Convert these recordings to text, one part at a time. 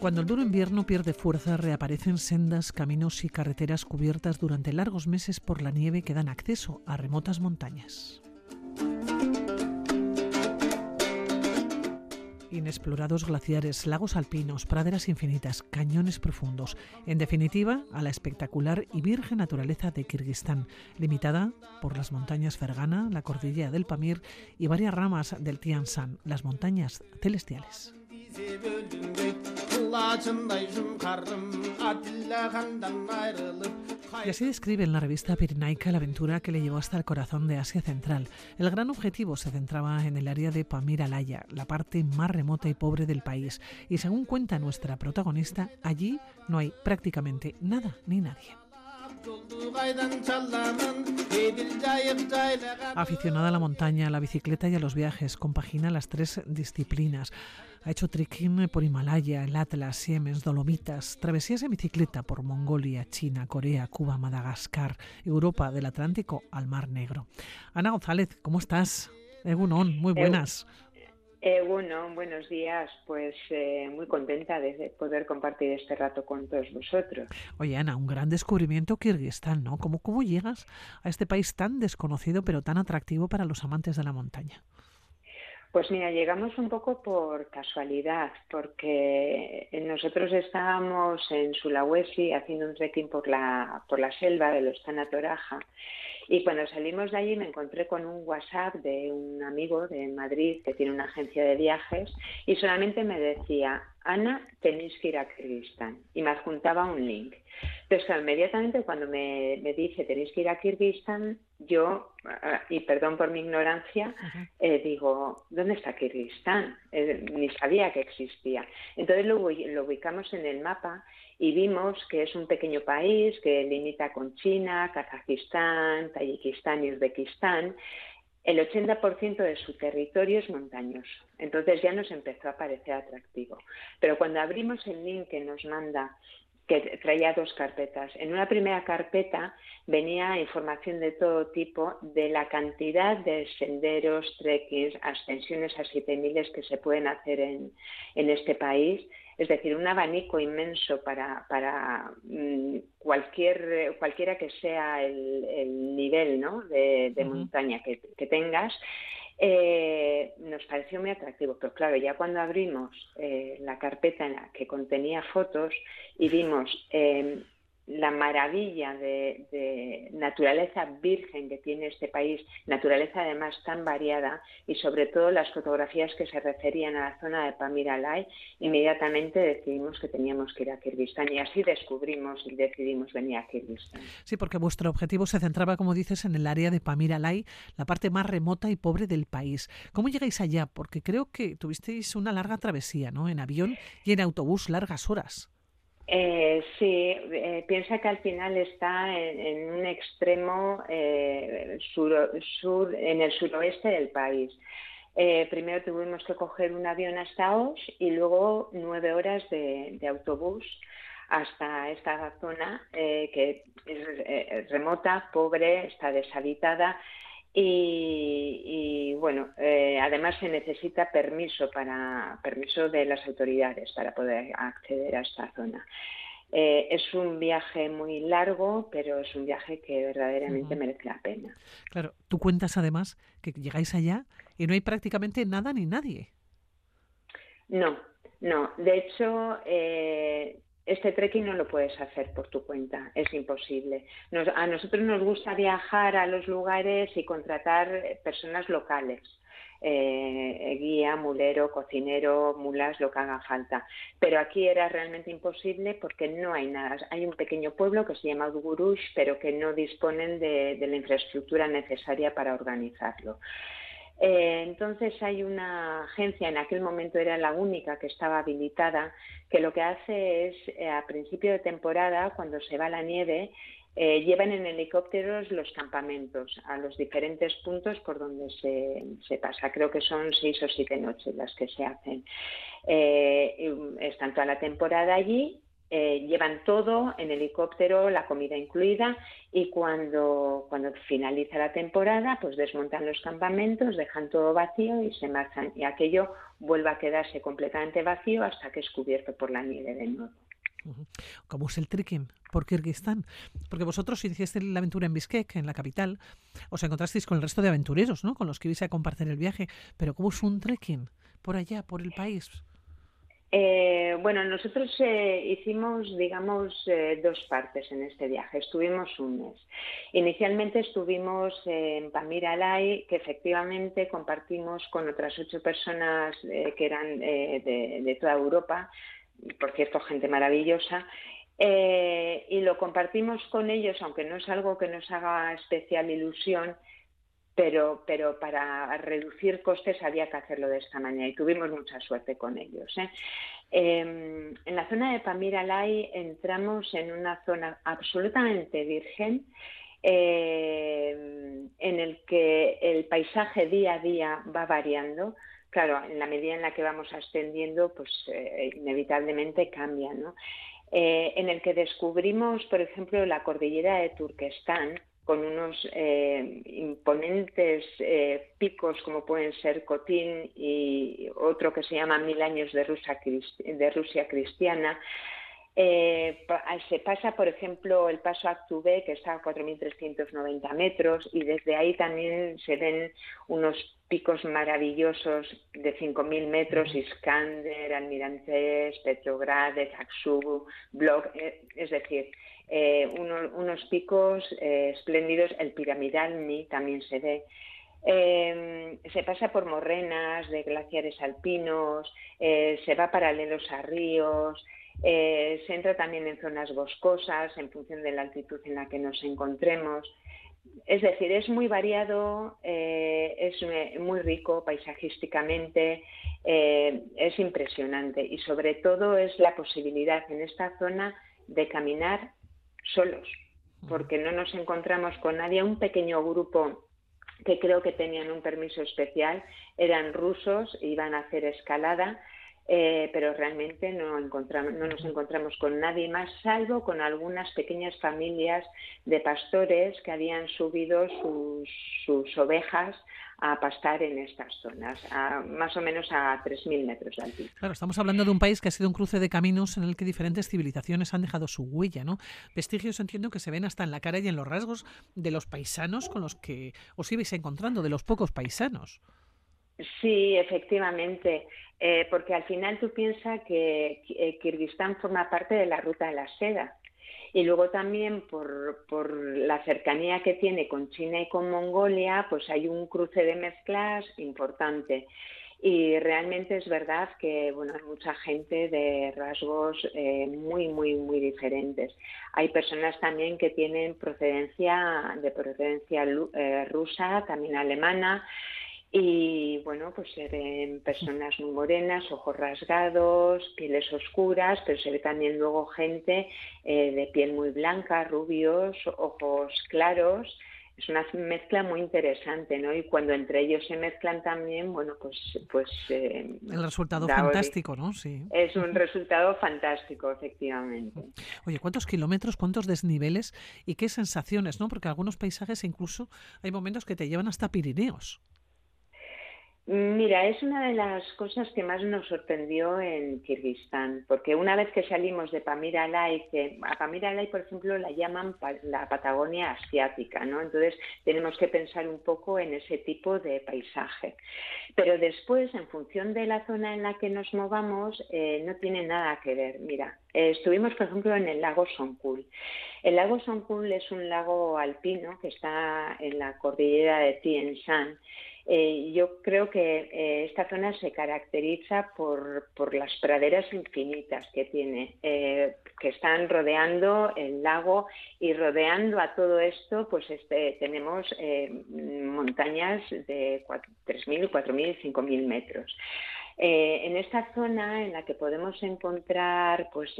Cuando el duro invierno pierde fuerza, reaparecen sendas, caminos y carreteras cubiertas durante largos meses por la nieve que dan acceso a remotas montañas. Inexplorados glaciares, lagos alpinos, praderas infinitas, cañones profundos. En definitiva, a la espectacular y virgen naturaleza de Kirguistán, limitada por las montañas Fergana, la cordillera del Pamir y varias ramas del Tian Shan, las montañas celestiales. Y así describe en la revista Pirinaica la aventura que le llevó hasta el corazón de Asia Central. El gran objetivo se centraba en el área de Pamir Alaya, la parte más remota y pobre del país. Y según cuenta nuestra protagonista, allí no hay prácticamente nada ni nadie. Aficionada a la montaña, a la bicicleta y a los viajes, compagina las tres disciplinas. Ha hecho trekking por Himalaya, el Atlas, Siemens, Dolomitas, travesías en bicicleta por Mongolia, China, Corea, Cuba, Madagascar, Europa, del Atlántico al Mar Negro. Ana González, ¿cómo estás? Egunon, muy buenas. Eh, bueno, buenos días. Pues eh, muy contenta de poder compartir este rato con todos vosotros. Oye, Ana, un gran descubrimiento Kirguistán, ¿no? ¿Cómo, ¿Cómo llegas a este país tan desconocido pero tan atractivo para los amantes de la montaña? Pues mira, llegamos un poco por casualidad, porque nosotros estábamos en Sulawesi haciendo un trekking por la, por la selva de los Tanatoraja y cuando salimos de allí me encontré con un WhatsApp de un amigo de Madrid que tiene una agencia de viajes y solamente me decía, Ana, tenéis que ir a Kirguistán. Y me adjuntaba un link. Entonces, inmediatamente cuando me, dice tenéis que ir a Kirguistán, yo, ah, y perdón por mi ignorancia, eh, digo, ¿dónde está Kirguistán? Eh, ni sabía que existía. Entonces lo, lo ubicamos en el mapa y vimos que es un pequeño país que limita con China, Kazajistán, Tayikistán y Uzbekistán. El 80% de su territorio es montañoso, entonces ya nos empezó a parecer atractivo. Pero cuando abrimos el link que nos manda que traía dos carpetas. En una primera carpeta venía información de todo tipo de la cantidad de senderos, trekkings, ascensiones a 7000 que se pueden hacer en, en este país es decir, un abanico inmenso para, para mm, cualquier, cualquiera que sea el, nivel ¿no? de, montaña que, tengas. Eh, nos pareció muy atractivo, pero claro, ya cuando abrimos eh, la carpeta en la que contenía fotos y vimos eh, la maravilla de, naturaleza virgen que tiene este país, naturaleza además tan variada y sobre todo las fotografías que se referían a la zona de Pamiralai, inmediatamente decidimos que teníamos que ir a Kirguistán y así descubrimos y decidimos venir a Kirguistán. Sí, porque vuestro objetivo se centraba, como dices, en el área de Pamiralai, la parte más remota y pobre del país. ¿Cómo llegáis allá? Porque creo que tuvisteis una larga travesía, ¿no? En avión y en autobús largas horas. Eh, sí, eh, piensa que al final está en, un extremo eh, sur, en el suroeste del país. Eh, primero tuvimos que coger un avión hasta Osh y luego nueve horas de, autobús hasta esta zona que es remota, pobre, está deshabitada y, bueno, eh, además se necesita permiso para permiso de las autoridades para poder acceder a esta zona. Eh, es un viaje muy largo, pero es un viaje que verdaderamente merece la pena. Claro, tú cuentas además que llegáis allá y no hay prácticamente nada ni nadie. No, no. De hecho, eh, este trekking no lo puedes hacer por tu cuenta, es imposible. a nosotros nos gusta viajar a los lugares y contratar personas locales. Eh, guía, mulero, cocinero, mulas, lo que haga falta. Pero aquí era realmente imposible porque no hay nada. Hay un pequeño pueblo que se llama Ugurush, pero que no disponen de la infraestructura necesaria para organizarlo. Eh, entonces hay una agencia, en aquel momento era la única que estaba habilitada, que lo que hace es, eh, a principio de temporada, cuando se va la nieve, eh, llevan en helicópteros los campamentos a los diferentes puntos por donde se, se pasa. Creo que son seis o siete noches las que se hacen. están toda la temporada allí eh, llevan todo en helicóptero, la comida incluida, y cuando, cuando finaliza la temporada, pues desmontan los campamentos, dejan todo vacío y se marchan. Y aquello vuelve a quedarse completamente vacío hasta que es cubierto por la nieve de nuevo. ¿Cómo es el trekking por Kirguistán? Porque vosotros hicisteis la aventura en Bishkek, en la capital, os encontrasteis con el resto de aventureros, ¿no? Con los que ibais a compartir el viaje. Pero ¿cómo es un trekking por allá, por el país? Eh, bueno, nosotros eh, hicimos, digamos, eh, dos partes en este viaje. Estuvimos un mes. Inicialmente estuvimos en Pamir Alay, que efectivamente compartimos con otras ocho personas que eran de, toda Europa, por cierto, gente maravillosa. y lo compartimos con ellos, aunque no es algo que nos haga especial ilusión, pero, para reducir costes había que hacerlo de esta manera y tuvimos mucha suerte con ellos. ¿eh? Em, en la zona de Pamiralay entramos en una zona absolutamente virgen em, en el que el paisaje día a día va variando. Claro, en la medida en la que vamos ascendiendo, pues eh, inevitablemente cambia, ¿no? Eh, en el que descubrimos, por ejemplo, la cordillera de Turquestán, con unos eh, imponentes eh, picos como pueden ser Cotín y otro que se llama Mil años de Rusia, de Rusia cristiana. Eh, se pasa, por ejemplo, el paso Actubé, que está a 4.390 metros, y desde ahí también se ven unos picos maravillosos de 5.000 metros, Iskander, Almirantes, Petrograd, Aksu, Blok, es decir, eh, unos picos eh, espléndidos, el piramidal Ni también se ve. Eh, se pasa por morrenas de glaciares alpinos, se va paralelos a ríos, se entra también en zonas boscosas en función de la altitud en la que nos encontremos. Es decir, es muy variado, es muy rico paisajísticamente, es impresionante y sobre todo es la posibilidad en esta zona de caminar solos, porque no nos encontramos con nadie, un pequeño grupo que creo que tenían un permiso especial, eran rusos, iban a hacer escalada, eh, pero realmente no, encontramos, no nos encontramos con nadie más, salvo con algunas pequeñas familias de pastores que habían subido sus, sus ovejas a pastar en estas zonas, más o menos a 3.000 metros de altitud. Claro, estamos hablando de un país que ha sido un cruce de caminos en el que diferentes civilizaciones han dejado su huella, ¿no? Vestigios entiendo que se ven hasta en la cara y en los rasgos de los paisanos con los que os ibais encontrando, de los pocos paisanos. Sí, efectivamente, eh, porque al final tú piensas que Kirguistán forma parte de la ruta de la seda y luego también por, por, la cercanía que tiene con China y con Mongolia, pues hay un cruce de mezclas importante. Y realmente es verdad que bueno, hay mucha gente de rasgos eh, muy, muy, muy diferentes. Hay personas también que tienen procedencia de procedencia eh, rusa, también alemana, y bueno, pues se ven personas muy morenas, ojos rasgados, pieles oscuras, pero se ve también luego gente eh, de piel muy blanca, rubios, ojos claros. Es una mezcla muy interesante, ¿no? Y cuando entre ellos se mezclan también, bueno, pues... pues eh, El resultado fantástico, ¿no? Sí. Es un resultado fantástico, efectivamente. Oye, ¿cuántos kilómetros, cuántos desniveles y qué sensaciones, ¿no? Porque algunos paisajes incluso hay momentos que te llevan hasta Pirineos. Mira, es una de las cosas que más nos sorprendió en Kirguistán, porque una vez que salimos de Pamir Alay, que a Pamir Alay, por ejemplo, la llaman la Patagonia asiática, ¿no? Entonces tenemos que pensar un poco en ese tipo de paisaje. Pero después, en función de la zona en la que nos movamos, eh, no tiene nada que ver. Mira, eh, estuvimos, por ejemplo, en el lago Sonkul. El lago Sonkul es un lago alpino que está en la cordillera de Tien Shan eh, yo creo que eh, esta zona se caracteriza por, por, las praderas infinitas que tiene, que están rodeando el lago y rodeando a todo esto, pues este, tenemos montañas de 3.000, 4.000, 5.000 metros. En esta zona en la que podemos encontrar pues,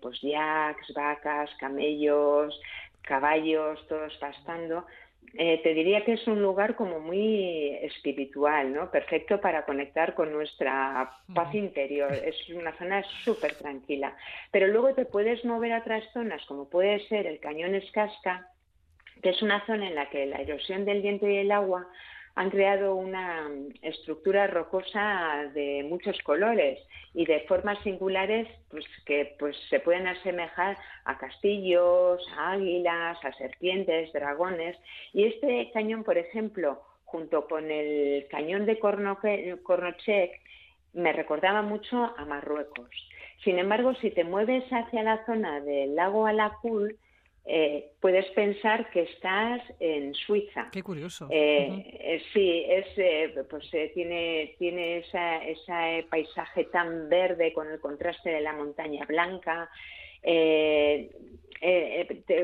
pues yaks, vacas, camellos, caballos, todos pastando, eh, te diría que es un lugar como muy espiritual, ¿no? Perfecto para conectar con nuestra paz interior. Es una zona súper tranquila. Pero luego te puedes mover a otras zonas, como puede ser el Cañón Escasca, que es una zona en la que la erosión del viento y el agua han creado una estructura rocosa de muchos colores y de formas singulares pues que pues se pueden asemejar a castillos, a águilas, a serpientes, dragones y este cañón, por ejemplo, junto con el cañón de Kornochek me recordaba mucho a Marruecos. Sin embargo, si te mueves hacia la zona del lago Alakul, eh, puedes pensar que estás en Suiza. Qué curioso. Eh, eh, sí, es, pues tiene, tiene ese paisaje tan verde con el contraste de la montaña blanca.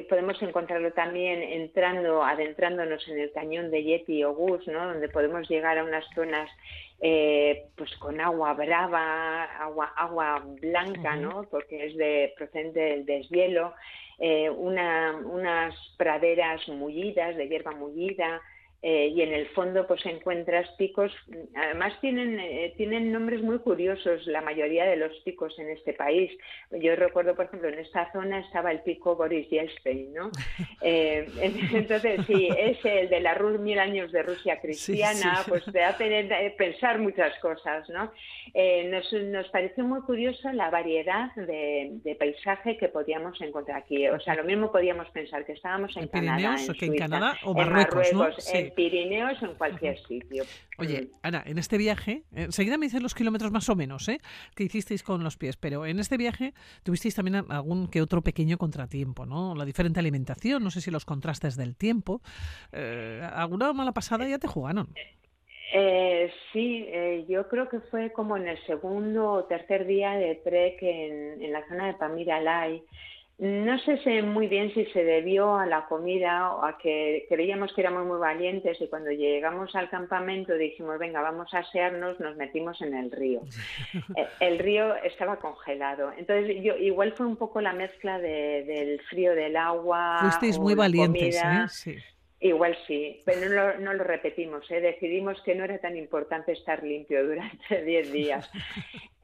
podemos encontrarlo también entrando, adentrándonos en el cañón de Yeti o Gus, ¿no? donde podemos llegar a unas zonas pues con agua brava, agua, agua blanca, ¿no? porque es de procedente del deshielo. Eh, unas praderas mullidas, de hierba mullida, eh, y en el fondo pues encuentras picos, además tienen, eh, tienen nombres muy curiosos la mayoría de los picos en este país. Yo recuerdo, por ejemplo, en esta zona estaba el pico Boris Yeltsin, ¿no? Eh, entonces, sí, es el de la mil años de Rusia cristiana, pues te hace pensar muchas cosas, ¿no? nos, nos pareció muy curioso la variedad de, paisaje que podíamos encontrar aquí. O sea, lo mismo podíamos pensar que estábamos en, Canadá, en, que en Canadá o Marruecos, ¿no? Pirineos o en cualquier sitio. Oye, mm. Ana, en este viaje, enseguida me dicen los kilómetros más o menos ¿eh? que hicisteis con los pies, pero en este viaje tuvisteis también algún que otro pequeño contratiempo, ¿no? La diferente alimentación, no sé si los contrastes del tiempo. Eh, ¿Alguna mala pasada ya te jugaron? Eh, sí, eh, yo creo que fue como en el segundo o tercer día de trek en, en la zona de Pamiralay. No sé muy bien si se debió a la comida o a que creíamos que éramos muy valientes y cuando llegamos al campamento dijimos, venga, vamos a asearnos, nos metimos en el río. Eh, el río estaba congelado. Entonces, yo igual fue un poco la mezcla del frío del agua. Fuisteis muy valientes, ¿eh? Sí. Igual sí, pero no lo, no lo repetimos. ¿eh? Decidimos que no era tan importante estar limpio durante 10 días.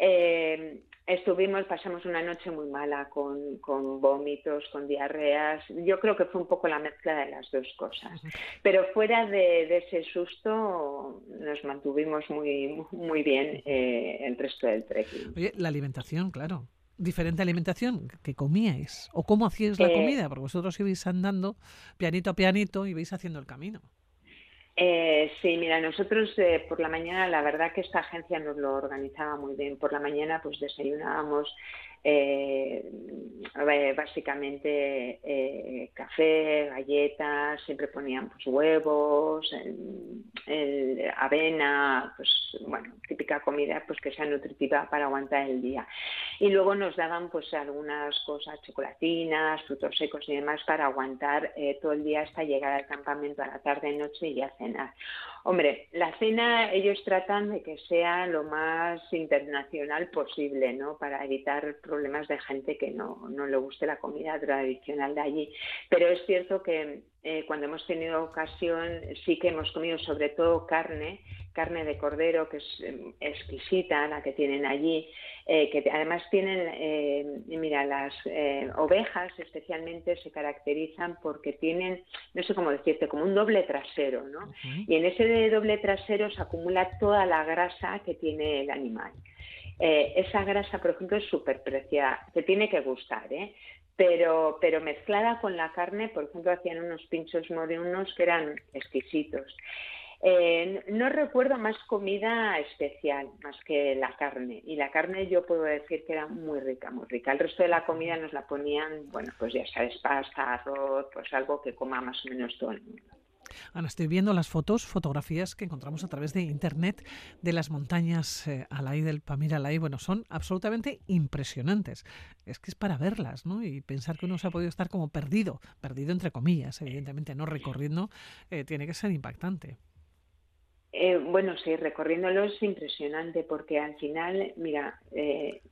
Eh, estuvimos, pasamos una noche muy mala con, con, vómitos, con diarreas. Yo creo que fue un poco la mezcla de las dos cosas. Pero fuera de, ese susto, nos mantuvimos muy, muy bien eh, el resto del trekking. Oye, la alimentación, claro diferente alimentación que comíais o cómo hacíais la eh, comida, porque vosotros ibais andando pianito a pianito y vais haciendo el camino. Eh, sí, mira, nosotros eh, por la mañana, la verdad que esta agencia nos lo organizaba muy bien. Por la mañana, pues desayunábamos eh, básicamente eh, café, galletas, siempre ponían pues, huevos, avena, pues bueno, típica comida pues que sea nutritiva para aguantar el día. Y luego nos daban pues algunas cosas, chocolatinas, frutos secos y demás para aguantar eh, todo el día hasta llegar al campamento a la tarde, noche y a cenar. Hombre, la cena ellos tratan de que sea lo más internacional posible, ¿no? Para evitar problemas de gente que no, no le guste la comida tradicional de allí. Pero es cierto que eh, cuando hemos tenido ocasión sí que hemos comido sobre todo carne, carne de cordero que es em, exquisita la que tienen allí, eh, que además tienen, eh, mira, las ovejas especialmente se caracterizan porque tienen, no sé cómo decirte, como un doble trasero, ¿no? Y en ese doble trasero se acumula toda la grasa que tiene el animal. esa grasa, por ejemplo, es súper preciada, te tiene que gustar, ¿eh? Pero, pero mezclada con la carne, por ejemplo, hacían unos pinchos morenos que eran exquisitos. Eh, no recuerdo más comida especial, más que la carne. Y la carne yo puedo decir que era muy rica, muy rica. El resto de la comida nos la ponían, bueno, pues ya sabes, pasta, arroz, pues algo que coma más o menos todo el mundo. Ana, estoy viendo las fotos, fotografías que encontramos a través de internet de las montañas eh, Alay del Pamir Alay. Bueno, son absolutamente impresionantes. Es que es para verlas, ¿no? Y pensar que uno se ha podido estar como perdido, perdido entre comillas, evidentemente, no recorriendo, eh, tiene que ser impactante. Eh, bueno, sí, recorriéndolo es impresionante porque al final, mira, eh,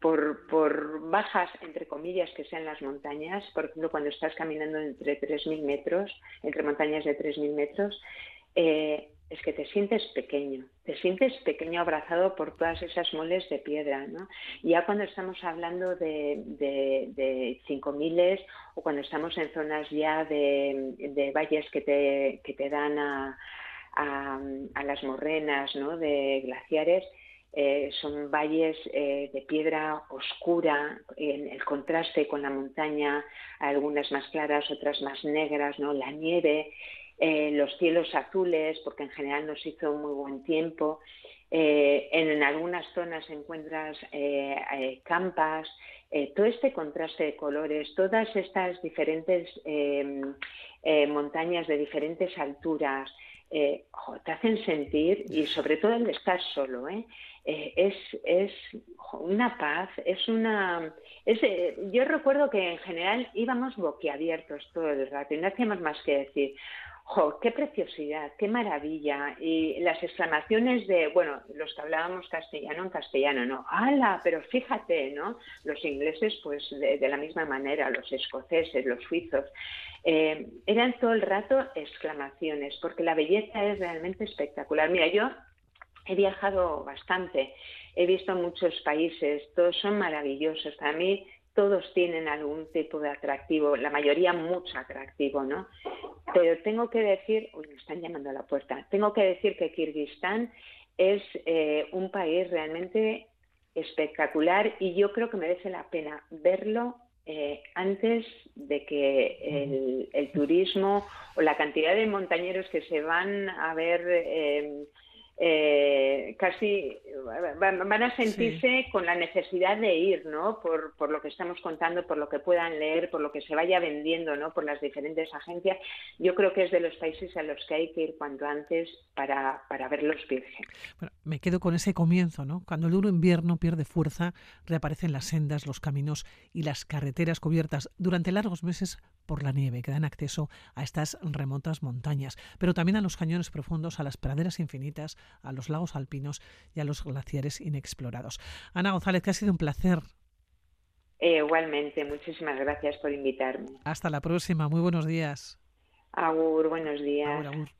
por, por bajas, entre comillas, que sean las montañas, por ejemplo, cuando estás caminando entre 3.000 metros, entre montañas de 3.000 metros, eh, es que te sientes pequeño, te sientes pequeño abrazado por todas esas moles de piedra, ¿no? ya cuando estamos hablando de, de, de 5.000 o cuando estamos en zonas ya de, valles que te, que te dan a, a, las morrenas ¿no? de glaciares, eh, son valles eh, de piedra oscura, en el contraste con la montaña, algunas más claras, otras más negras, ¿no? la nieve, eh, los cielos azules, porque en general nos hizo muy buen tiempo. en, algunas zonas encuentras campas, todo este contraste de colores, todas estas diferentes montañas de diferentes alturas, te hacen sentir, y sobre todo el estar solo, ¿eh? Eh, es, es una paz, es una... Eh, yo recuerdo que en general íbamos boquiabiertos todo el rato y no hacíamos más que decir, ¡Jo, qué preciosidad, qué maravilla! Y las exclamaciones de, bueno, los que hablábamos castellano en castellano, ¿no? ¡Hala! Pero fíjate, ¿no? Los ingleses, pues de, la misma manera, los escoceses, los suizos, eh, eran todo el rato exclamaciones, porque la belleza es realmente espectacular. Mira, yo He viajado bastante, he visto muchos países, todos son maravillosos. Para mí todos tienen algún tipo de atractivo, la mayoría mucho atractivo, ¿no? Pero tengo que decir, uy, me están llamando a la puerta, tengo que decir que Kirguistán es eh, un país realmente espectacular y yo creo que merece la pena verlo eh, antes de que el, turismo o la cantidad de montañeros que se van a ver eh, eh, casi van a sentirse con la necesidad de ir, ¿no? Por, por, lo que estamos contando, por lo que puedan leer, por lo que se vaya vendiendo, ¿no? Por las diferentes agencias. Yo creo que es de los países a los que hay que ir cuanto antes para, para verlos virgen. Bueno, me quedo con ese comienzo, ¿no? Cuando el duro invierno pierde fuerza, reaparecen las sendas, los caminos y las carreteras cubiertas durante largos meses por la nieve que dan acceso a estas remotas montañas, pero también a los cañones profundos, a las praderas infinitas, a los lagos alpinos y a los glaciares inexplorados. Ana González, que ha sido un placer. igualmente, muchísimas gracias por invitarme. Hasta la próxima, muy buenos días. Agur, buenos días.